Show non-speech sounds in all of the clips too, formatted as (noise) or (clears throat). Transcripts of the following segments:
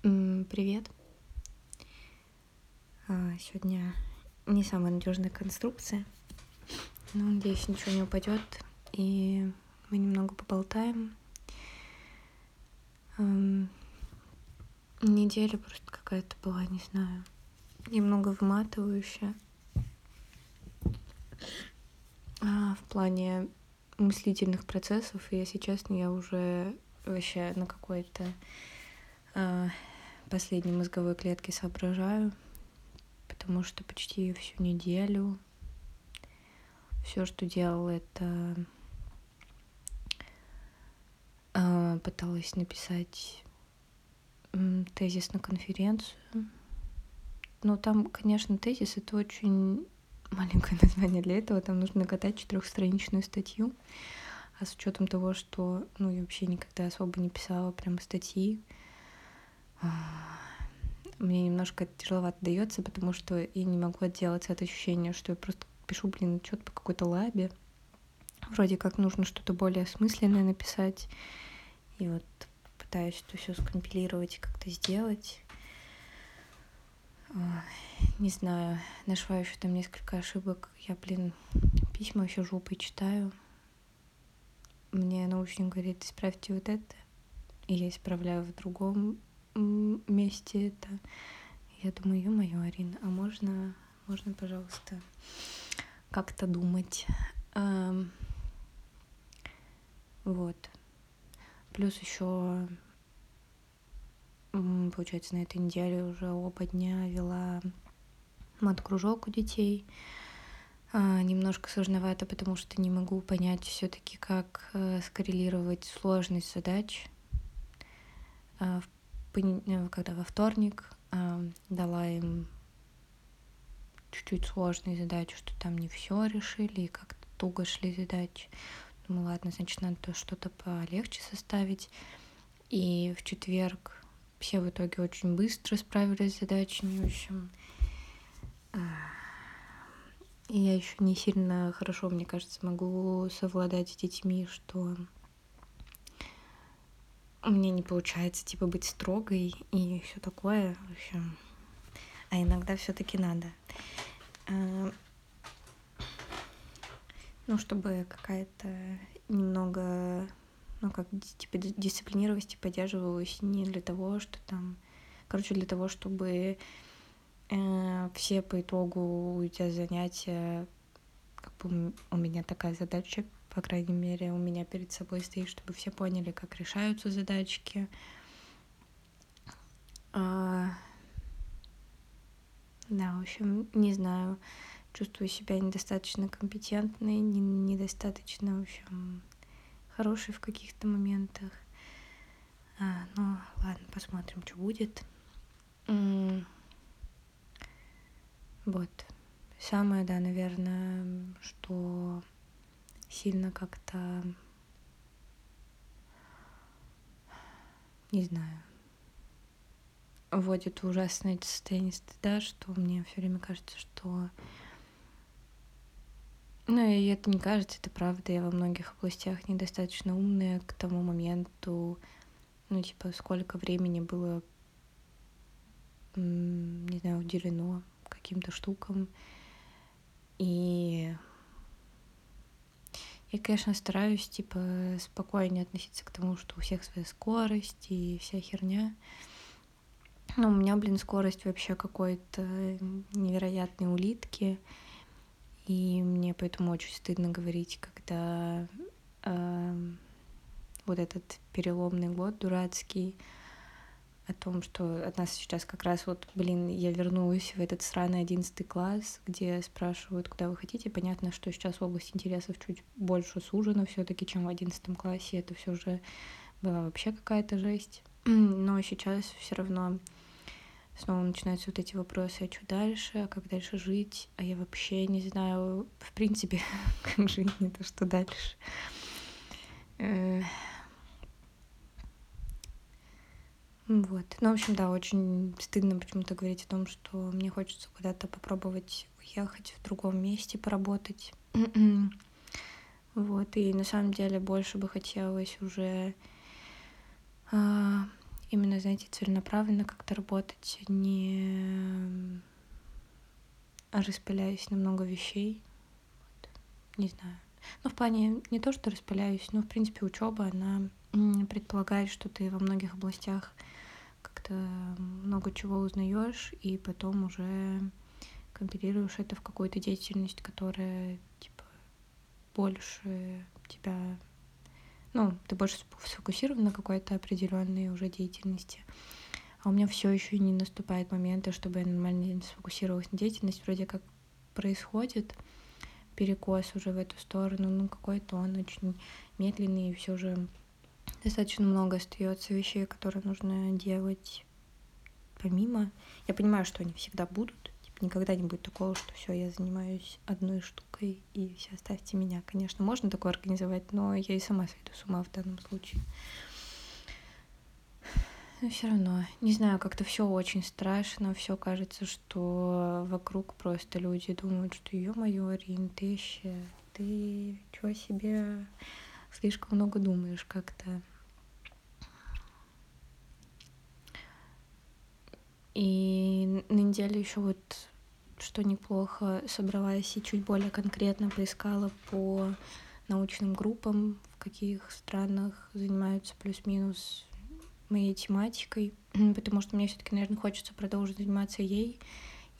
Привет. А, сегодня не самая надежная конструкция, но надеюсь, ничего не упадет, и мы немного поболтаем. Неделя просто какая-то была, не знаю, немного выматывающая. А, в плане мыслительных процессов, и если честно, я уже вообще на какой-то последней мозговой клетке соображаю, потому что почти всю неделю все, что делала, это а, пыталась написать тезис на конференцию. Но там, конечно, тезис это очень маленькое (laughs) название для этого. Там нужно накатать четырехстраничную статью. А с учетом того, что ну, я вообще никогда особо не писала прям статьи, а, мне немножко тяжеловато дается, потому что я не могу отделаться от ощущения, что я просто пишу, блин, что-то по какой-то лабе. Вроде как нужно что-то более осмысленное написать. И вот пытаюсь это все скомпилировать и как-то сделать. Не знаю, нашла еще там несколько ошибок. Я, блин, письма еще жопой читаю. Мне научник говорит, исправьте вот это. И я исправляю в другом месте это. Я думаю, ё-моё, Арина, а можно, можно, пожалуйста, как-то думать. Эм, вот. Плюс еще, получается, на этой неделе уже оба дня вела мат-кружок у детей. А, немножко сложновато, потому что не могу понять все-таки, как э, скоррелировать сложность задач. А, в Э, когда во вторник дала им чуть-чуть сложные задачи, что там не все решили, и как-то туго шли задачи. Думаю, ладно, значит, надо что-то полегче составить. И в четверг все в итоге очень быстро справились с задачами. В общем, а, и я еще не сильно хорошо, мне кажется, могу совладать с детьми, что у меня не получается, типа, быть строгой и все такое, в общем. А иногда все-таки надо. А, ну, чтобы какая-то немного, ну, как, типа, дисциплинированность поддерживалась не для того, что там, короче, для того, чтобы э, все по итогу уйдя занятия, как бы у меня такая задача по крайней мере, у меня перед собой стоит, чтобы все поняли, как решаются задачки. А... Да, в общем, не знаю, чувствую себя недостаточно компетентной, не, недостаточно, в общем, хорошей в каких-то моментах. А, ну, ладно, посмотрим, что будет. Вот. Самое, да, наверное, что сильно как-то, не знаю, вводит ужасное состояние стыда, что мне все время кажется, что... Ну, и это не кажется, это правда. Я во многих областях недостаточно умная к тому моменту, ну, типа, сколько времени было, не знаю, уделено каким-то штукам. И я, конечно, стараюсь, типа, спокойнее относиться к тому, что у всех своя скорость и вся херня. Но у меня, блин, скорость вообще какой-то невероятной улитки. И мне поэтому очень стыдно говорить, когда э, вот этот переломный год дурацкий, о том, что от нас сейчас как раз вот, блин, я вернулась в этот сраный одиннадцатый класс, где спрашивают, куда вы хотите. Понятно, что сейчас область интересов чуть больше сужена все таки чем в одиннадцатом классе. Это все же была вообще какая-то жесть. (clears throat) Но сейчас все равно снова начинаются вот эти вопросы, а что дальше, а как дальше жить, а я вообще не знаю, в принципе, (laughs) как жить, не то, что дальше. Э, Вот. Ну, в общем, да, очень стыдно почему-то говорить о том, что мне хочется куда-то попробовать уехать в другом месте, поработать. вот. И на самом деле больше бы хотелось уже э, именно, знаете, целенаправленно как-то работать, не распыляясь на много вещей. Вот. Не знаю. Ну, в плане не то, что распыляюсь, но, в принципе, учеба, она предполагает, что ты во многих областях как-то много чего узнаешь, и потом уже компилируешь это в какую-то деятельность, которая, типа, больше тебя ну, ты больше сфокусирован на какой-то определенной уже деятельности. А у меня все еще не наступает моменты, чтобы я нормально сфокусировалась на деятельности. Вроде как происходит перекос уже в эту сторону, ну какой-то он очень медленный, и все же достаточно много остается вещей, которые нужно делать помимо. Я понимаю, что они всегда будут, никогда не будет такого, что все, я занимаюсь одной штукой, и все, оставьте меня. Конечно, можно такое организовать, но я и сама сойду с ума в данном случае. Но все равно, не знаю, как-то все очень страшно, все кажется, что вокруг просто люди думают, что ё-моё, Рин, ты еще, ты чего себе слишком много думаешь как-то. И на неделе еще вот что неплохо, собралась и чуть более конкретно поискала по научным группам, в каких странах занимаются плюс-минус моей тематикой, (clears throat) потому что мне все-таки, наверное, хочется продолжить заниматься ей.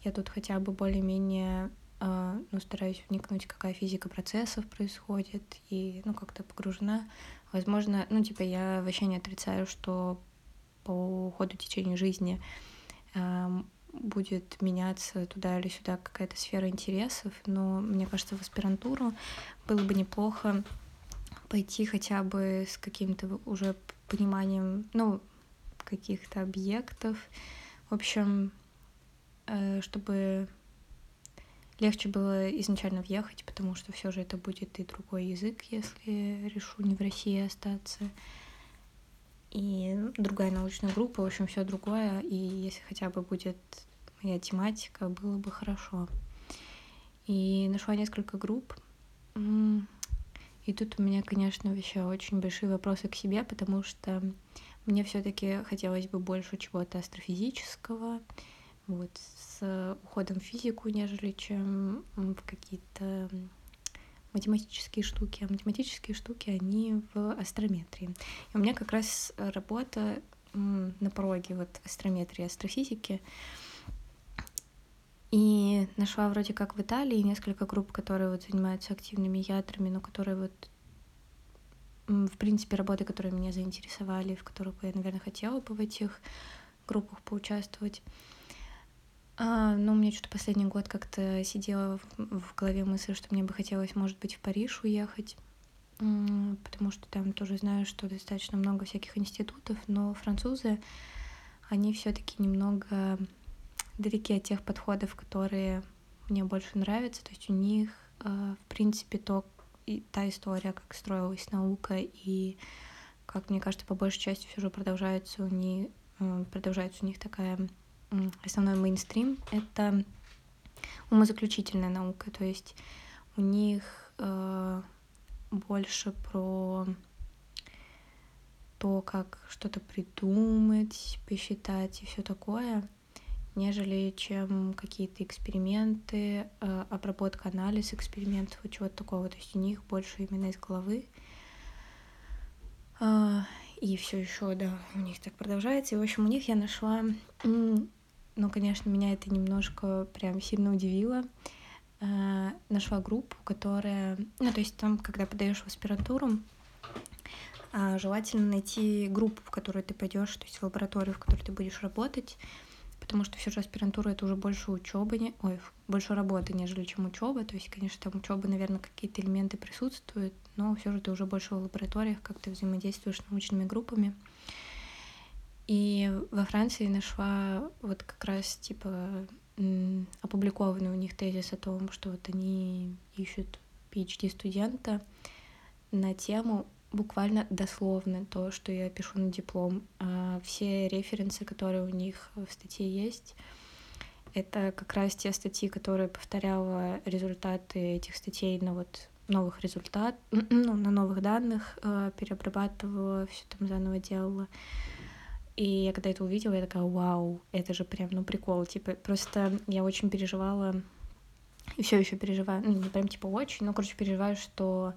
Я тут хотя бы более-менее э, ну, стараюсь вникнуть, какая физика процессов происходит, и ну как-то погружена. Возможно, ну типа я вообще не отрицаю, что по ходу течения жизни будет меняться туда или сюда какая-то сфера интересов, но мне кажется, в аспирантуру было бы неплохо пойти хотя бы с каким-то уже пониманием, ну, каких-то объектов. В общем, э, чтобы легче было изначально въехать, потому что все же это будет и другой язык, если решу не в России остаться и другая научная группа, в общем, все другое, и если хотя бы будет моя тематика, было бы хорошо. И нашла несколько групп, и тут у меня, конечно, еще очень большие вопросы к себе, потому что мне все-таки хотелось бы больше чего-то астрофизического, вот, с уходом в физику, нежели чем в какие-то математические штуки, а математические штуки, они в астрометрии. И у меня как раз работа на пороге вот астрометрии, астрофизики. И нашла вроде как в Италии несколько групп, которые вот занимаются активными ядрами, но которые вот в принципе, работы, которые меня заинтересовали, в которых бы я, наверное, хотела бы в этих группах поучаствовать. А, но у меня что-то последний год как-то сидела в, в голове мысль, что мне бы хотелось, может быть, в Париж уехать, потому что там тоже знаю, что достаточно много всяких институтов, но французы, они все-таки немного далеки от тех подходов, которые мне больше нравятся. То есть у них, а, в принципе, то, и та история, как строилась наука, и как мне кажется, по большей части все же продолжается у них, продолжается у них такая основной мейнстрим — это умозаключительная наука, то есть у них э, больше про то, как что-то придумать, посчитать и все такое, нежели чем какие-то эксперименты, э, обработка, анализ экспериментов и чего-то такого. То есть у них больше именно из головы. Э, и все еще, да, у них так продолжается. И, в общем, у них я нашла но, конечно, меня это немножко прям сильно удивило. Э, нашла группу, которая... Ну, то есть там, когда подаешь в аспирантуру, э, желательно найти группу, в которую ты пойдешь, то есть в лабораторию, в которой ты будешь работать, потому что все же аспирантура это уже больше учебы, не... ой, больше работы, нежели чем учеба. То есть, конечно, там учеба, наверное, какие-то элементы присутствуют, но все же ты уже больше в лабораториях, как ты взаимодействуешь с научными группами. И во Франции нашла вот как раз типа опубликованный у них тезис о том, что вот они ищут PhD студента на тему буквально дословно то, что я пишу на диплом. А все референсы, которые у них в статье есть, это как раз те статьи, которые повторяла результаты этих статей на вот новых результат, (clears throat) ну, на новых данных, э, переобрабатывала, все там заново делала. И я когда это увидела, я такая, вау, это же прям, ну, прикол. Типа, просто я очень переживала, и все еще переживаю, ну, не прям типа очень, но, короче, переживаю, что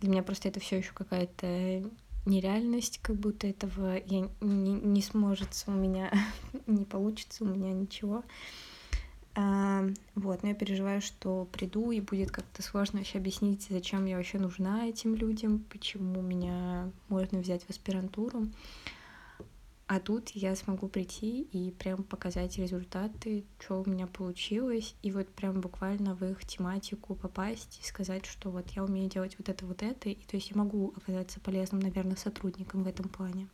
для меня просто это все еще какая-то нереальность, как будто этого я не, не сможет у меня, (laughs) не получится у меня ничего. А, вот, но я переживаю, что приду и будет как-то сложно вообще объяснить, зачем я вообще нужна этим людям, почему меня можно взять в аспирантуру. А тут я смогу прийти и прям показать результаты, что у меня получилось, и вот прям буквально в их тематику попасть и сказать, что вот я умею делать вот это, вот это, и то есть я могу оказаться полезным, наверное, сотрудником в этом плане.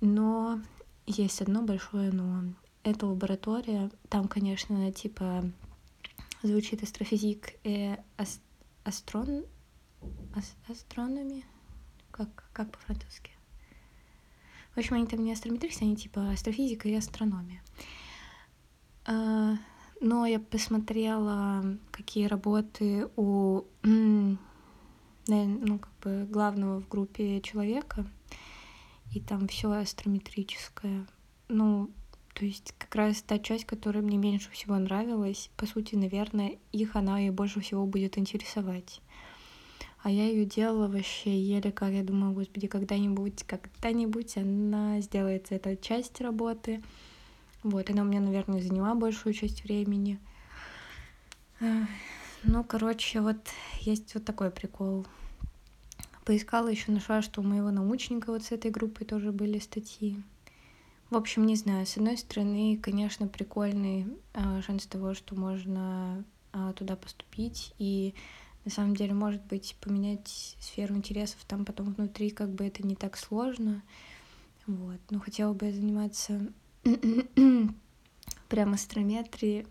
Но есть одно большое но. Эта лаборатория, там, конечно, типа звучит астрофизик и ас астрон... Ас астрономи? Как, как по-французски? В общем, они там не астрометристы, они типа астрофизика и астрономия. А, но я посмотрела, какие работы у ну, как бы главного в группе человека, и там все астрометрическое. Ну, то есть как раз та часть, которая мне меньше всего нравилась, по сути, наверное, их она и больше всего будет интересовать. А я ее делала вообще еле как я думаю, господи, когда-нибудь, когда-нибудь она сделается, эта часть работы. Вот, она у меня, наверное, заняла большую часть времени. Ну, короче, вот есть вот такой прикол. Поискала еще, нашла, что у моего научника вот с этой группой тоже были статьи. В общем, не знаю, с одной стороны, конечно, прикольный э, шанс того, что можно э, туда поступить и на самом деле, может быть, поменять сферу интересов там потом внутри, как бы это не так сложно. Вот. Но хотела бы заниматься (clears throat) прям астрометрией.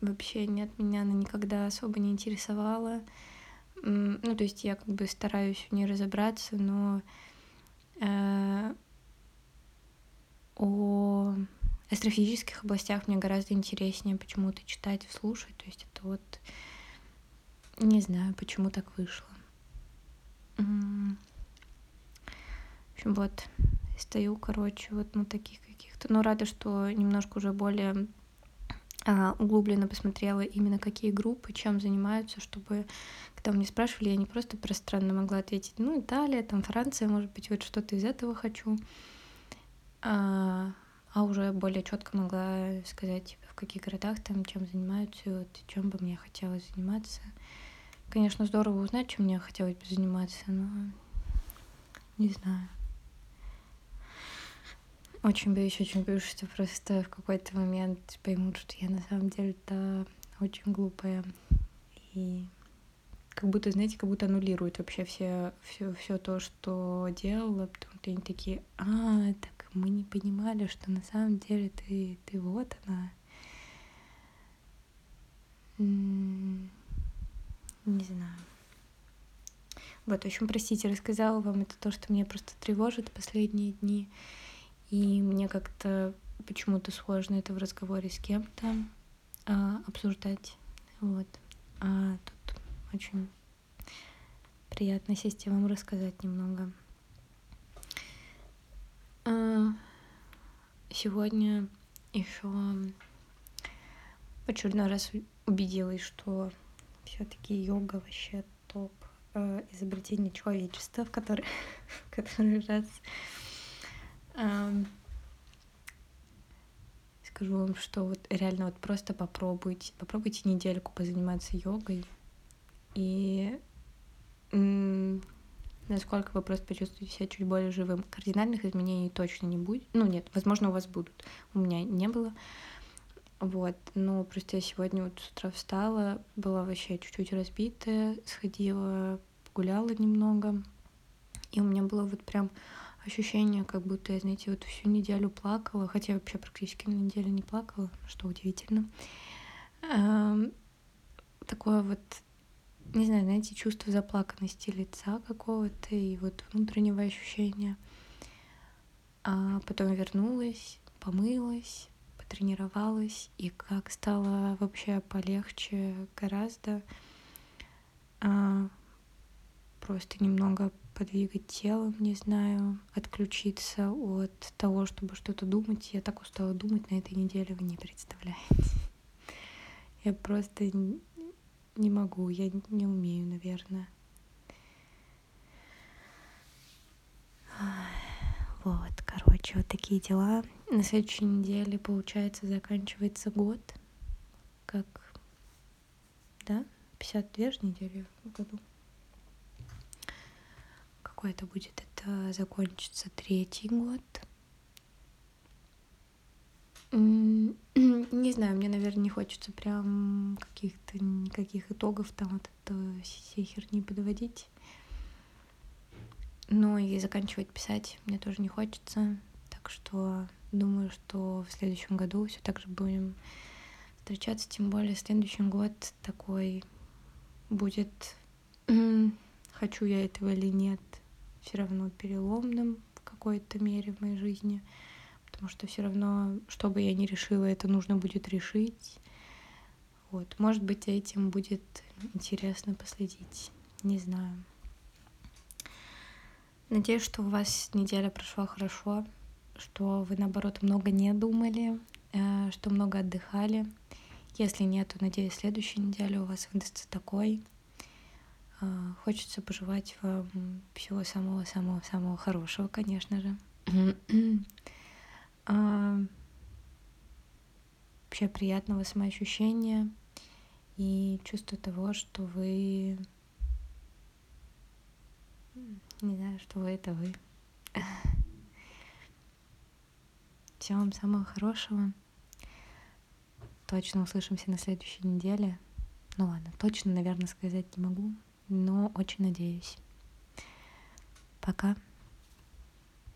Вообще нет, меня она никогда особо не интересовала. Ну, то есть я как бы стараюсь в ней разобраться, но э, о астрофизических областях мне гораздо интереснее почему-то читать слушать. То есть это вот не знаю, почему так вышло. В общем, вот, стою, короче, вот на таких каких-то. Но рада, что немножко уже более а, углубленно посмотрела именно какие группы, чем занимаются, чтобы, когда мне спрашивали, я не просто пространно могла ответить, ну, Италия, там, Франция, может быть, вот что-то из этого хочу, а, а уже более четко могла сказать, типа, в каких городах там, чем занимаются, и вот чем бы мне хотелось заниматься. Конечно, здорово узнать, чем мне хотелось бы заниматься, но не знаю. Очень боюсь, очень боюсь, что просто в какой-то момент поймут, что я на самом деле-то очень глупая. И как будто, знаете, как будто аннулируют вообще все, все, все то, что делала, потому что они такие, а, так мы не понимали, что на самом деле ты, ты вот она. Не знаю. Вот, в общем, простите, рассказала вам это то, что меня просто тревожит последние дни. И мне как-то почему-то сложно это в разговоре с кем-то а, обсуждать. Вот. А тут очень приятно сесть и вам рассказать немного. А, сегодня еще очередной раз убедилась, что все-таки йога вообще топ э, изобретение человечества, в который, (laughs) в который раз. Скажу вам, что вот реально вот просто попробуйте, попробуйте недельку позаниматься йогой и насколько вы просто почувствуете себя чуть более живым. Кардинальных изменений точно не будет. Ну нет, возможно, у вас будут. У меня не было. Вот, ну, просто я сегодня вот с утра встала, была вообще чуть-чуть разбитая, сходила, погуляла немного, и у меня было вот прям ощущение, как будто я, знаете, вот всю неделю плакала, хотя я вообще практически на неделю не плакала, что удивительно. Эм, такое вот, не знаю, знаете, чувство заплаканности лица какого-то и вот внутреннего ощущения. А потом вернулась, помылась, тренировалась и как стало вообще полегче гораздо. А, просто немного подвигать телом, не знаю, отключиться от того, чтобы что-то думать. Я так устала думать на этой неделе, вы не представляете. Я просто не могу, я не умею, наверное. Вот, короче, вот такие дела. На следующей неделе, получается, заканчивается год. Как, да, 52 же недели в году. Какой это будет? Это закончится третий год. (clears throat) Не знаю, мне, наверное, не хочется прям каких-то никаких итогов там вот это всей херни подводить. Но и заканчивать писать мне тоже не хочется. Так что думаю, что в следующем году все так же будем встречаться, тем более следующий год такой будет, хочу я этого или нет, все равно переломным в какой-то мере в моей жизни, потому что все равно, что бы я ни решила, это нужно будет решить. Вот, может быть, этим будет интересно последить, не знаю. Надеюсь, что у вас неделя прошла хорошо, что вы, наоборот, много не думали, э, что много отдыхали. Если нет, то, надеюсь, следующая неделя у вас выдастся такой. Э, хочется пожелать вам всего самого-самого-самого хорошего, конечно же. (clears throat) (clears throat) А, вообще приятного самоощущения и чувство того, что вы не знаю, что вы это вы. Всего вам самого хорошего. Точно услышимся на следующей неделе. Ну ладно, точно, наверное, сказать не могу, но очень надеюсь. Пока.